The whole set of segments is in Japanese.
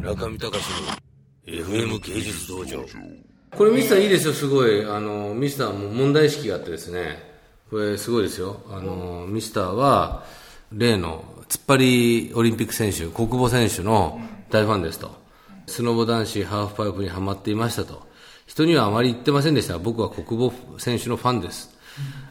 村上隆の FM 芸術道場これミスターいいですよ、すごい。あの、ミスターも問題意識があってですね、これすごいですよ。あの、ミスターは、例の突っ張りオリンピック選手、国母選手の大ファンですと。スノボ男子ハーフパイプにはまっていましたと。人にはあまり言ってませんでした、僕は国母選手のファンです。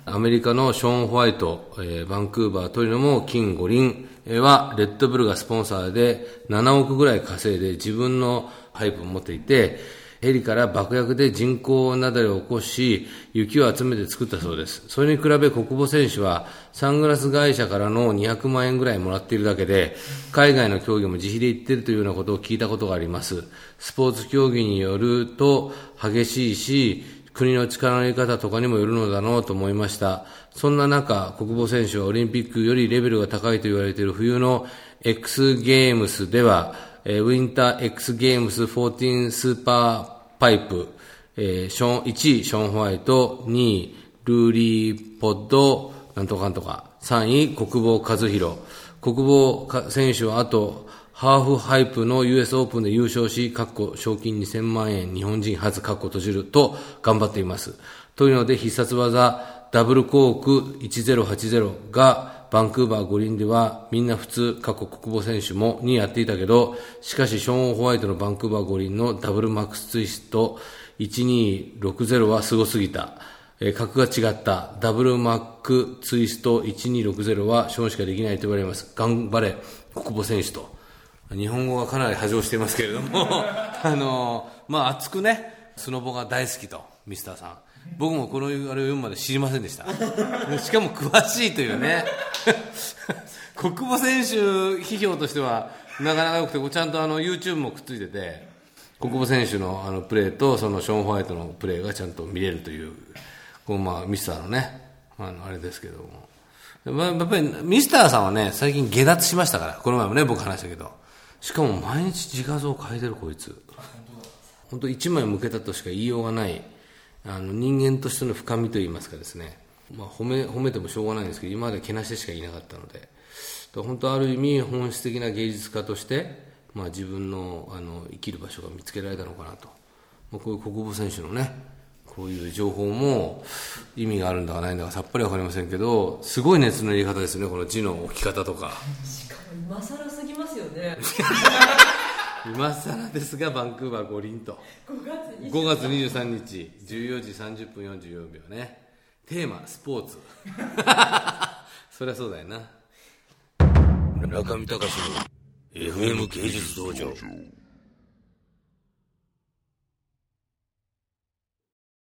アメリカのショーン・ホワイト、えーバンクーバー、トリノも金五輪は、レッドブルがスポンサーで7億ぐらい稼いで自分のパイプを持っていて、ヘリから爆薬で人工雪崩を起こし、雪を集めて作ったそうです。それに比べ国母選手は、サングラス会社からの200万円ぐらいもらっているだけで、海外の競技も自費で行っているというようなことを聞いたことがあります。スポーツ競技によると激しいし、国の力の入れ方とかにもよるのだろうと思いました。そんな中、国母選手はオリンピックよりレベルが高いと言われている冬の X ゲームスでは、えーウィンター X ゲームス14スーパーパイプ、えーショーン、1位、ショーン・ホワイト、2位、ユーリー・ポッド、なんとかんとか、3位、國母和宏。國母選手はあと、ハーフパイプの US オープンで優勝し、かっこ賞金2000万円、日本人初かっこ閉じると頑張っています。というので必殺技、ダブルコーク1080がバンクーバー五輪ではみんな普通、過去国母選手もにやっていたけど、しかしショーン・ホワイトのバンクーバー五輪のダブルマックツイスト1260はすすぎた。えー格が違った。ダブルマックツイスト1260はショーンしかできないと言われます。頑張れ、国母選手と。日本語がかなり波状していますけれども、あのまあ熱くね、スノボが大好きと、ミスターさん。僕もこのあれを読むまで知りませんでした。しかも詳しいというね。国母選手批評としてはなかなか良くて、ちゃんとあの YouTube もくっついてて、国母選手のあのプレーとそのショーン・ホワイトのプレーがちゃんと見れるという、こうまあミスターのね、あのあれですけども。やっぱりミスターさんはね、最近下脱しましたから、この前もね、僕話したけど。しかも毎日自画像を変えてるこいつ。本当一枚向けたとしか言いようがない、あの人間としての深みといいますかですね。まあ褒め、褒めてもしょうがないんですけど、今までけなしてしかいなかったので。本当ある意味本質的な芸術家として、まあ自分のあの生きる場所が見つけられたのかなと。まあ、こういう国母選手のね、こういう情報も意味があるんだかないんだかさっぱりわかりませんけど、すごい熱の入れ方ですね、この字の置き方とか。今更すぎますよね今更ですが、バンクーバー五輪と。5月に5月23日、14時30分44秒ね。テーマ、スポーツ。そりゃそうだよな。中見隆の FM 芸術道場